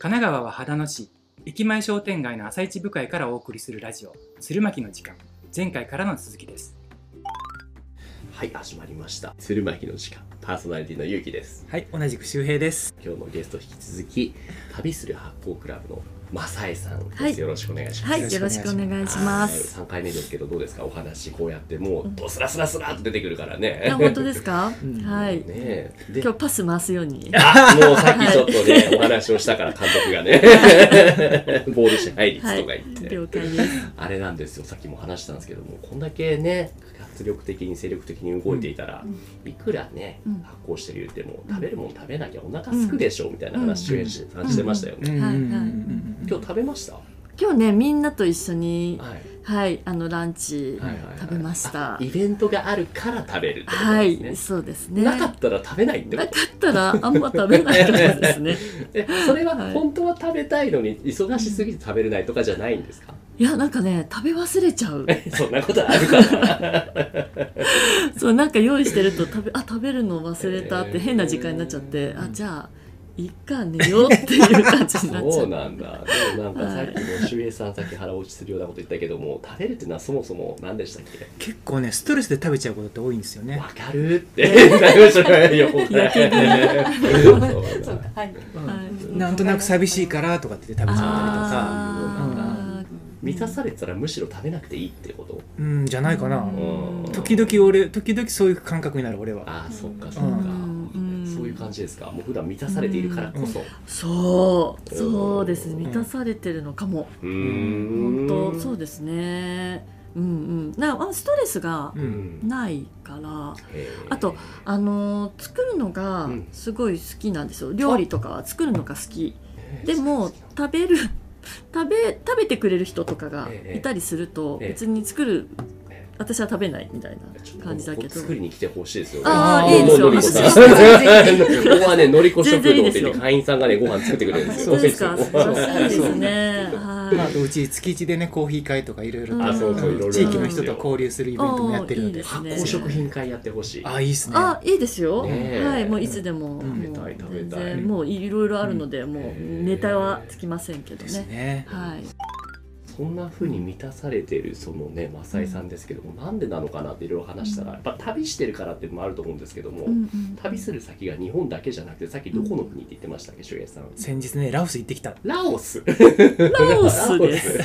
神奈川は秦野市駅前商店街の朝市部会からお送りするラジオ鶴巻の時間。前回からの続きです。はい始まりました。鶴巻の時間パーソナリティのゆうきです。はい同じく周平です。今日のゲスト引き続き旅する発行クラブのマサエさんです、はい。よろしくお願いします。はい、よろしくお願いします。はい、3回目ですけどどうですか？お話こうやってもうドスラスラスラっと出てくるからね。あ、本当ですか？ん。はい。ね今日パス回すように。あもうさっきちょっとね、お話をしたから監督がね ボール支配率はいとか言って、、了解です。あれなんですよ。さっきも話したんですけどもこんだけね活力的に精力的に動いていたら、いくらね、うん。発酵してる言っても食べるもん食べなきゃお腹すくでしょ、みたいな話をしてましたよね、はいはい今日食べました、今日ね、みんなと一緒に。はいはい、あのランチ食べましたあ。イベントがあるから食べるってことはい、そうですね。なかったら食べないってこなかったら、あんま食べないからですね。それははい本当は食べたいのに忙しすぎて食べれないとかじゃないんですか、いや、なんかね、食べ忘れちゃう。そんなことあるかな？そう、なんか用意してると、食べ、あ、食べるの忘れたって変な時間になっちゃって、あ、じゃあ。いっか、寝ようっていう感じになっちゃ。そううなんだ。でもなんかさっきも周平さんさっき腹落ちするようなこと言ったけども食べるっていうのはそもそも何でしたっけ？結構ねストレスで食べちゃうことって多いんですよね。わかるって。なりましたね。横からやけそうか、はい。んとなく寂しいからとかって食べちゃったあ満たされてたらむしろ食べなくていいってことりと。かうんじゃないかな。うん。時々俺時々そういう感覚になる俺は。ああそっかそっか、うんそういう感じですか？もう普段満たされているからこそ。そう。そうですね。満たされてるのかも、本当そうですね。うんうん。なあストレスがううん。んないから。へーあとあのー作るのがうん。すごい好きなんですよ。料理とかは作るのが好き。でも食べる食べ食べてくれる人とかがええ。いたりするとええ。別に作るえ私は食べないみたいな感じだけど。作りに来てほしいですよ。ね。あーいいですよ。こここはね、のりこ食堂って会員さんがね、ご飯作ってくれるんですよ。本当ですか。そう素晴らしいですね。まあ、はあとうち月一でねコーヒー会とかいろいろ。地域の人と交流するイベントもやってるのでおーいいですね。発酵食品会やってほしい。あいいっすね。あいいですよ、はいもういつでも,、食べたいもう食べたい。もういろいろあるので、もうええネタはつきませんけどですねね。はいそんな風に満たされてるそのね、マサイさんですけども、なんでなのかなっていろいろ話したら、やっぱ旅してるからっていうのもあると思うんですけども、うんうん旅する先が日本だけじゃなくて、さっきどこの国って言ってましたっけ、周平さん。先日ねラオス行ってきた。ラオス？ラオスです。は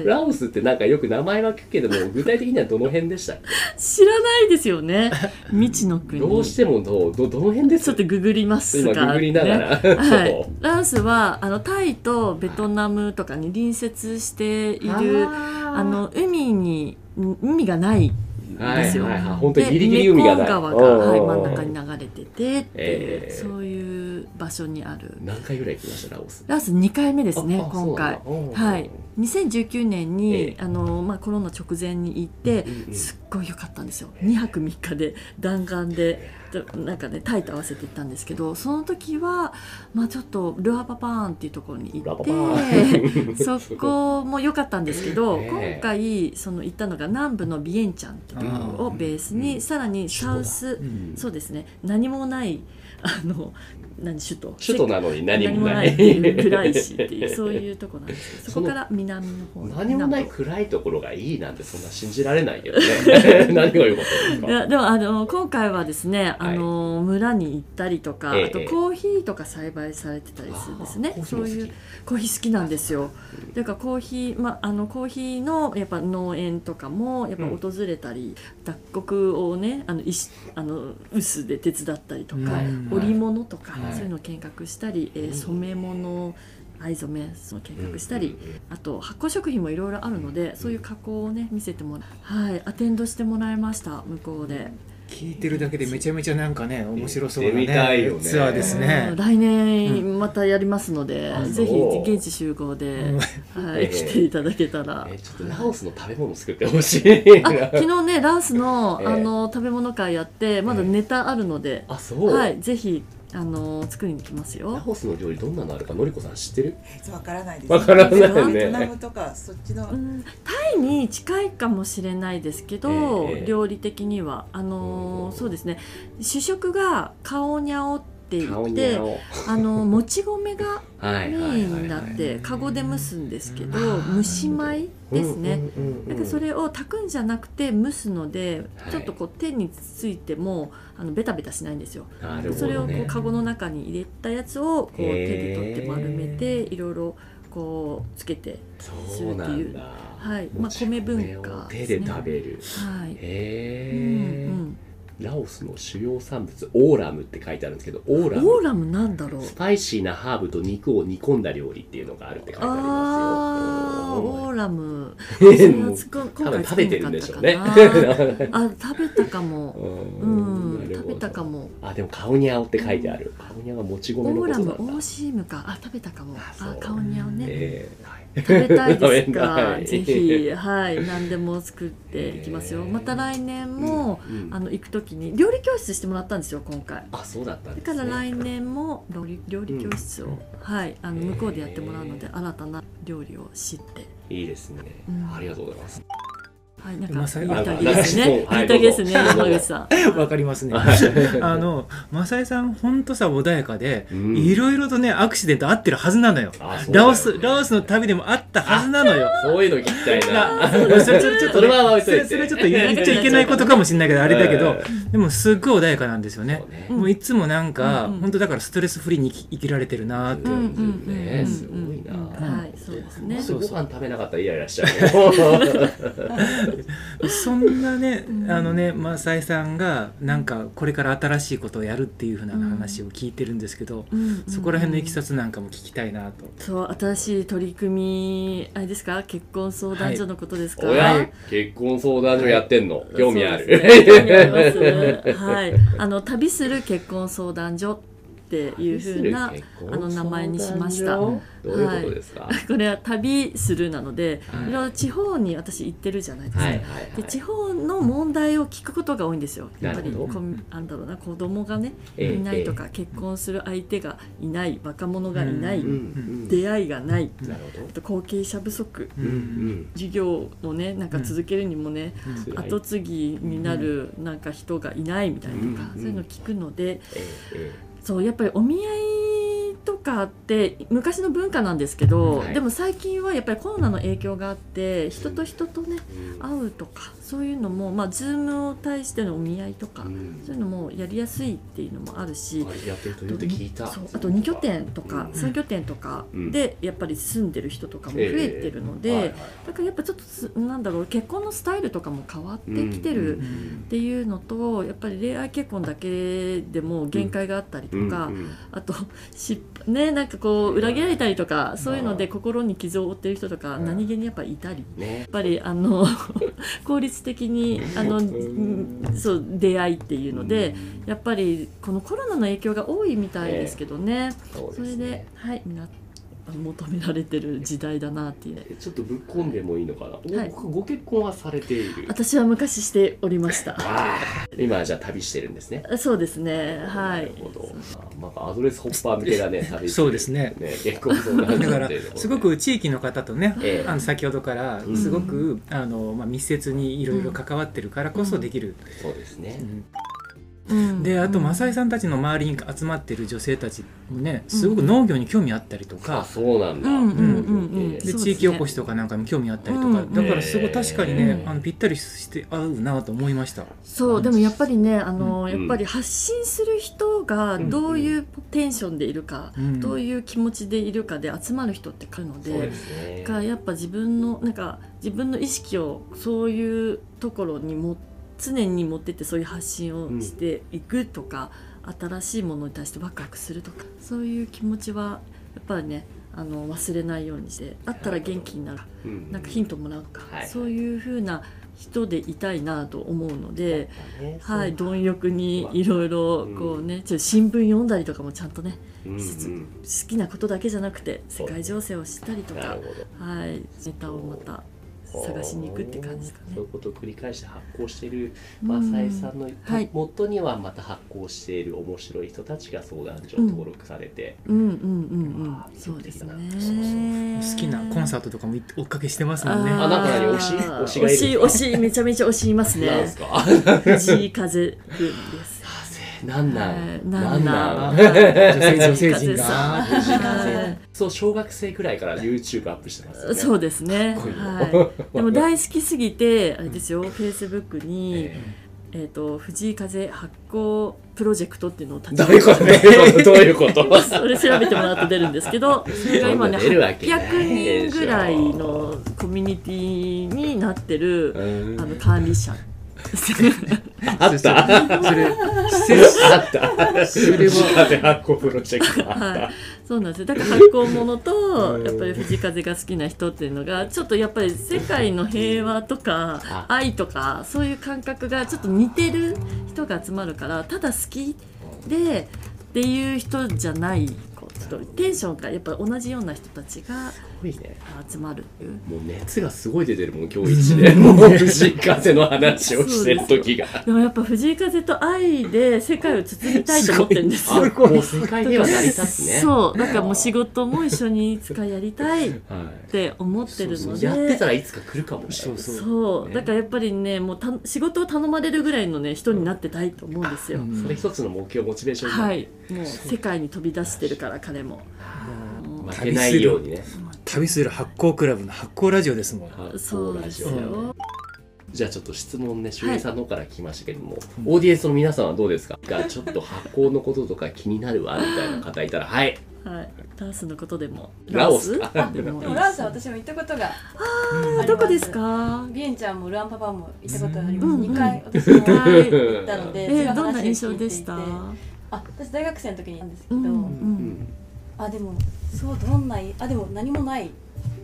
い、ラオスってなんかよく名前は聞くけども、具体的にはどの辺でしたっけ？知らないですよね。未知の国。どうしてもどうどどの辺です？ちょっとググります今が、ググりながら、ね。は そい、ラオスはあのタイとベトナムとかに隣接しているああの海に海がないんですよ。はいはいはい。本当にでギリギリ海がない。メコン川が、はい、うん。真ん中に流れててっていう、ええそういう場所にある。何回ぐらい行きましたラオス？ラオス2回目ですね今回。はい、2019年に、ええ。あのまあ、コロナ直前に行って、うんうんすっごい良かったんですよ。2泊3日で弾丸ででなんかねタイと合わせて行ったんですけどその時は、まあ、ちょっとルアパパーンっていうところに行ってそこも良かったんですけど、ええ。今回その行ったのが南部のビエンチャンっていうところをベースに、うん。さらにサウス、うん。そうですね。何もないあの何首都？首都なのに何何ももなないいっていう暗いしっていう そういうとこなんです。けどそこから南の方何もない暗いところがいいなんてそんな信じられないけどね。何が良かったんですか？いやでもあの今回はですね、はい。あの村に行ったりとか、ええあとコーヒーとか栽培されてたりするんですね。あーコーヒーも好き。そういうコーヒー好きなんですよ。だからコーヒー、まあ、あのコーヒーのやっぱ農園とかもやっぱ訪れたり、脱穀をねあの石あの臼で手伝ったりとか、うん。織物とか、はいそういうのを見学したり、えー染め物藍染めその見学したり、あと発酵食品もいろいろあるのでそういう加工をね見せてもらはいアテンドしてもらいました向こうで。聞いてるだけでめちゃめちゃなんかね面白そうな行ってみたいよね。ねツアーですね。うん。来年またやりますので、あぜひ現地集合で、うん。はい、ええ来ていただけたら。えちょっとラオスの食べ物作ってほしいあ昨日ねラオスの,、ええあの食べ物会やってまだネタあるので、あそう、はい、ぜひあの作りに来ますラよ。オスの料理どんなのあるかのりこさん知ってる？わからないです。わからないね。ベトナムとかそっちの、うん、タイに近いかもしれないですけど、ええ料理的には。あのーそうですね。主食がカオニャオっていて青。あのもち米がはいメインになってカゴで蒸すんですけどうん蒸し米ですね。うんうんうんうんだからそれを炊くんじゃなくて蒸すので、はい。ちょっとこう手についてもあのベタベタしないんですよ。それをこうカゴの中に入れたやつをこう手で取って丸めていろいろこうつけてそうなんだ。はい。まあ米文化手ですね。で食べる。はい。へえ、うんラオスの主要産物オーラムって書いてあるんですけどオーうん、ラムオーラムなんだろう。スパイシーなハーブと肉を煮込んだ料理っていうのがあるって書いてありあますよ。ーオーラム。今回分食べてるんでしょうね。あ食べたかも。う うん食べたかも。あでもカオニャオって書いてある。カオニャオがもちオ米のこーラムオとなんだ。ーシームか。あ食べたかも。あ顔に合うね。えーはい。食べたいですか？ぜひ。はい。何でも作って いきますよ。また来年も、うんうん。あの行く時に料理教室してもらったんですよ今回。あそうだったんだですね。から来年も料理料理教室を、うん。はい。あの向こうでやってもらうので新たな料理を知って。いいですね、うん。ありがとうございますはいなんまあさかいい宴ですね。いいい宴ですね山口さん。わかりますね。はい。あの、マサイさん、ほんとさ、穏やかで、うん。いろいろとね、アクシデントあってるはずなのよ。ラオス、ラオスの旅でもあったはずなのよ。そういうの聞きたいな。なそれそれちょっとね それはちょっと言っちゃいけないことかもしれないけど、あれだけど、うでもすっごい穏やかなんですよね。もういつもなんか、本当だからストレスフリーに生きられてるなーって。う。んうんうんうん。ねすごいな。うんはいそうですね。ご飯食べなかったらイライラしちゃうそんなねう、ん。あのね、マサイさんが、なんか、これから新しいことをやるっていうふうな話を聞いてるんですけど、うんうんそこら辺のいきさつなんかも聞きたいなと。そう新しい取り組みあれですか？結婚相談所のことですか、おや？結婚相談所やってんの？興味ある、そうですね。興味あります。はい、あの旅する結婚相談所っていう風な旅する結婚あの名前にしました。どういうことですか、これは旅するなので、はい。いろいろ地方に私行ってるじゃないですか。はいはいで地はい方の問題を聞くことが多いんですよ。やっぱりこんなんだろうな子供がねええいないとか、結婚する相手がいない若者がいない、うんうん出会いがないなるあと後継者不足うんうん。授業をねなんか続けるにもね、辛い。後継ぎになるなんか人がいないみたいなとか、うんそういうの聞くのでえええそうやっぱりお見合いとかって昔の文化なんですけど、はい。でも最近はやっぱりコロナの影響があって人と人とねえうん。会うとかそういうのもまあズームを対してのお見合いとか、うん。そういうのもやりやすいっていうのもあるし。あれやってると言うて聞いた。あと2拠点とかうん。3拠点とかでやっぱり住んでる人とかも増えてるので、だからやっぱちょっとすなんだろう結婚のスタイルとかも変わってきてるうん。っていうのとやっぱり恋愛結婚だけでも限界があったりとか、あと失敗ねなんかこう裏切られたりとかそういうので心に傷を負ってる人とかうん。何気にやっぱいたり。ね。やっぱりあの 効率的にあのうん。そう出会いっていうのでやっぱりこのコロナの影響が多いみたいですけどね、それではいみんなあの求められてる時代だなって。いうちょっとぶっ込んでもいいのかな、はい。ごご結婚はされている。私は昔しておりました。今はじゃあ旅してるんですね。そうですね。はないるほど。あなんかアドレスホッパー向けだね旅。そうですね。結婚相談所だからすごく地域の方とね、ええ。あの先ほどからうん。すごく、あのまあ、密接にいろいろ関わってるからこそできる、そうですね。うんうんであとうん。マサイさんたちの周りに集まってる女性たちもねすごく農業に興味あったりとあか、そうなんだ。うんで地域おこしとかなんかに興味あったりとか、うんだからすごい確かにね、うんあのぴったりして合うなと思いました。そうでもやっぱりねあの、うんやっぱり発信する人がどういうテンションでいるか、うんどういう気持ちでいるかで集まる人って来るのでですね。がやっぱ自分のなんか自分の意識をそういうところにも常に持ってってそういう発信をしていくとか、新しいものに対してワクワクするとかそういう気持ちはやっぱりねあの忘れないようにしてあったら元気になるうん。なんかヒントもらうか、はい。そういう風な人でいたいなと思うので。ねはい、貪欲にいろいろこうね、ちょっと新聞読んだりとかもちゃんとねうんうん。好きなことだけじゃなくて世界情勢を知ったりとかはい、ネタをまた探しに行くって感じですかね。そういう。ことを繰り返して発行しているうんマサイさんのはい。元にはまた発行している面白い人たちが相談所登録されて、うん。うん。うん。うん。あ、ーそうですね。好きなコンサートとかも追っかけしてますもんね。あなんか何推し？推しがいる？推し推しめちゃめちゃ推しいますね。なん です。か？藤井風です。あなんなはい。んなん？なんあ女性陣が。はそう小学生くらいから YouTube アップしてます そうですね。はい。でも大好きすぎてあれですよ、Facebook にええ。っと藤井風発行プロジェクトっていうのを立ーどういうこと？どういうこと？それ調べてもらうと出るんですけど、それが今ねそんな出るわけない800人ぐらいのコミュニティになってるうん。あの管理者。あった。それあったそれは風発行プロジェクトは。い。そうなんですよ。だから発行物とうん。やっぱり藤風が好きな人っていうのがちょっとやっぱり世界の平和とかあ。愛とかそういう感覚がちょっと似てる人が集まるからただ好きでっていう人じゃないこうちょっとテンションがやっぱ同じような人たちがすごいね。集まるっていう。もう熱がすごい出てるもん今日一で。もう藤井風の話をしてる時が。でもやっぱ藤井風と愛で世界を包みたいと思ってるんですよ。あもう世界では成り立つね。そう。だからもう仕事も一緒にいつかやりたいっはいて思ってるので。やってたらいつか来るかもしれない。そうそう、ねだからやっぱりねもうた仕事を頼まれるぐらいのね人になってたいと思うんですよ、うん。それ一つの目標モチベーションはい。もう世界に飛び出してるから彼も。負けないようにね旅する発行クラブの発行ラジオですもん。発そうです行ラジオよ。じゃあちょっと質問ね周平さんの方から聞きましたけども、オーディエンスの皆さんはどうですか？がちょっと発行のこととか気になるわみたいな方いたら はい。はい。ラオスのことでもラオス？ラかでもでも。ランスは私も行ったことがあどこですか？ビエンちゃんもルアンパパも行ったことがありうんます2回私も行ったので、えー、どんな印象でした？あ私大学生の時に行ったんですけど、うんううんん。あでもそうどんないあでも何もない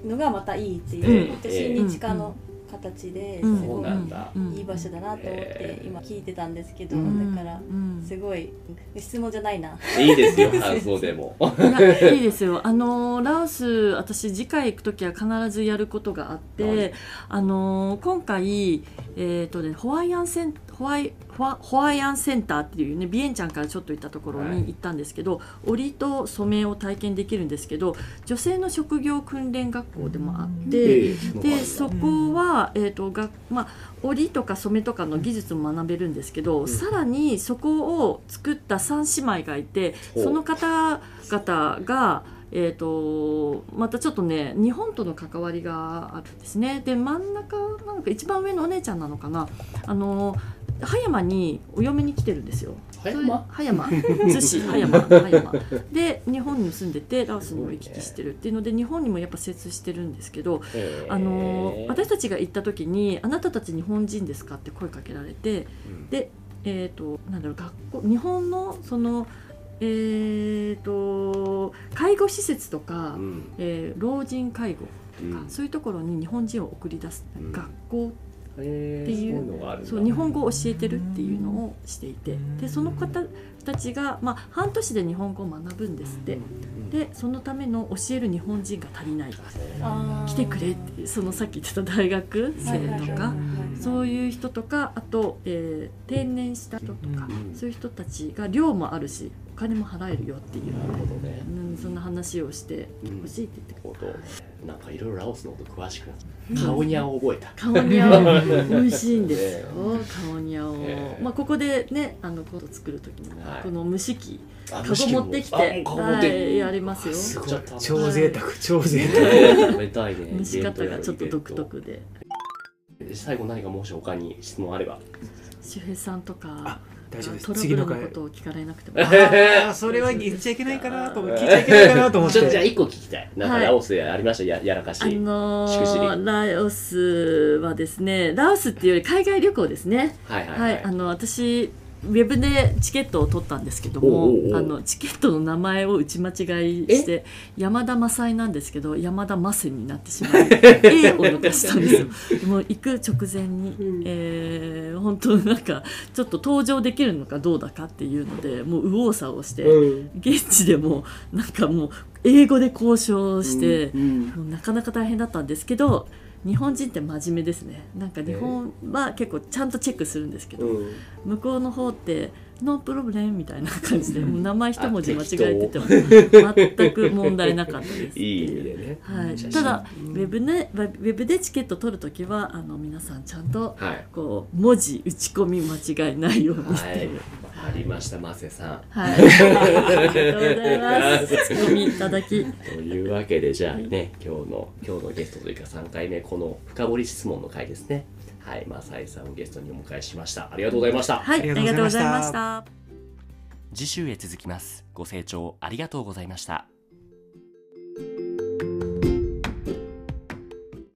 のがまたいいっていう、うん。私日課の形ですごいなんだ。うんいい場所だなと思って今聞いてたんですけど、うん。だからうん。すごい質問じゃないな。いいですよ感想でも。いやいいですよ。あのラオス私次回行く時は必ずやることがあって、はい。あの今回えっ、とねホワイアンセンホワイホワホワイアンセンターっていうねビエンちゃんからちょっと行ったところに行ったんですけど、織りと染めを体験できるんですけど女性の職業訓練学校でもあって。えーでそこは、えーとがまあ、織りとか染めとかの技術も学べるんですけど、ん。さらにそこを作った3姉妹がいてその方々が、えー、とまたちょっとね日本との関わりがあるんですね。で真ん中なんか一番上のお姉ちゃんなのかな。あの葉山にお嫁に来てるんですよ。葉山？葉山。逗子葉山。葉山。で日本に住んでてラオスにも行き来してるっていうので日本にもやっぱ精通してるんですけどえー。あの私たちが行った時に「あなたたち日本人ですか?」って声かけられてうん。でえっ、となんだろう学校日本のそのえっ、と介護施設とか、うん。えー老人介護うん。そういうところに日本人を送り出す、うん。学校えーっていうそう日本語を教えてるっていうのをしていてうん。でその方たちが、まあ、半年で日本語を学ぶんですって。でそのための教える日本人が足りない。来てくれってそのさっき言ってた大学生とかそういう人とかあと、えー定年した人とか、うんそういう人たちが寮もあるしお金も払えるよっていう、ね。うん、そんな話をしてうん。ほしいって言ってほどなんかいろいろラオスのこと詳しくなっうん。た顔にゃを覚えた。顔にゃお美味しいんです。よね顔にゃお、ええ。まあここでねあのコート作る時にも、はい。この蒸し器あカゴ持ってきてはいやりますよ。すごい。超贅沢超贅沢。食べたいね。蒸し方がちょっと独特で。最後何かもし他に質問あれば周平さんとかあ大丈夫です。トラブルの次の回ことを聞かれなくても。ああそれは言っちゃいけないかなと思って聞いちゃいけないかなと思っちょっとじゃあて一個聞きたい。なんかはいラオスでありました？ややらかし。あのー、ラオスはですねラオスっていうより海外旅行ですね。はいはいはい。はい、あの私ウェブでチケットを取ったんですけどもあのチケットの名前を打ち間違いして山田雅恵なんですけど山田雅恵になってしまい A を抜かしたんですよ。もう行く直前に、うん。えー本当なんかちょっと登場できるのかどうだかっていうのでもう右往左往して、うん。現地でもなんかもう英語で交渉して、うん。もうなかなか大変だったんですけど日本人って真面目ですね。なんか日本は結構ちゃんとチェックするんですけど、うん。向こうの方ってノープロブレムみたいな感じでもう名前一文字間違えてても全く問題なかったです。いいね。はい、ただウェブねウェブでチケット取るときはあの皆さんちゃんとはい。こう文字打ち込み間違いないようにして、はい。わかりましたマセさん。はい、ありがとうございます。ツッコミいただき。というわけでじゃあね今日の今日のゲストというか3回目この深掘り質問の回ですねはいマサイさんをゲストにお迎えしました。ありがとうございました。はい、あありりがとうございました。次週へ続きます。ご清聴ありがとうございました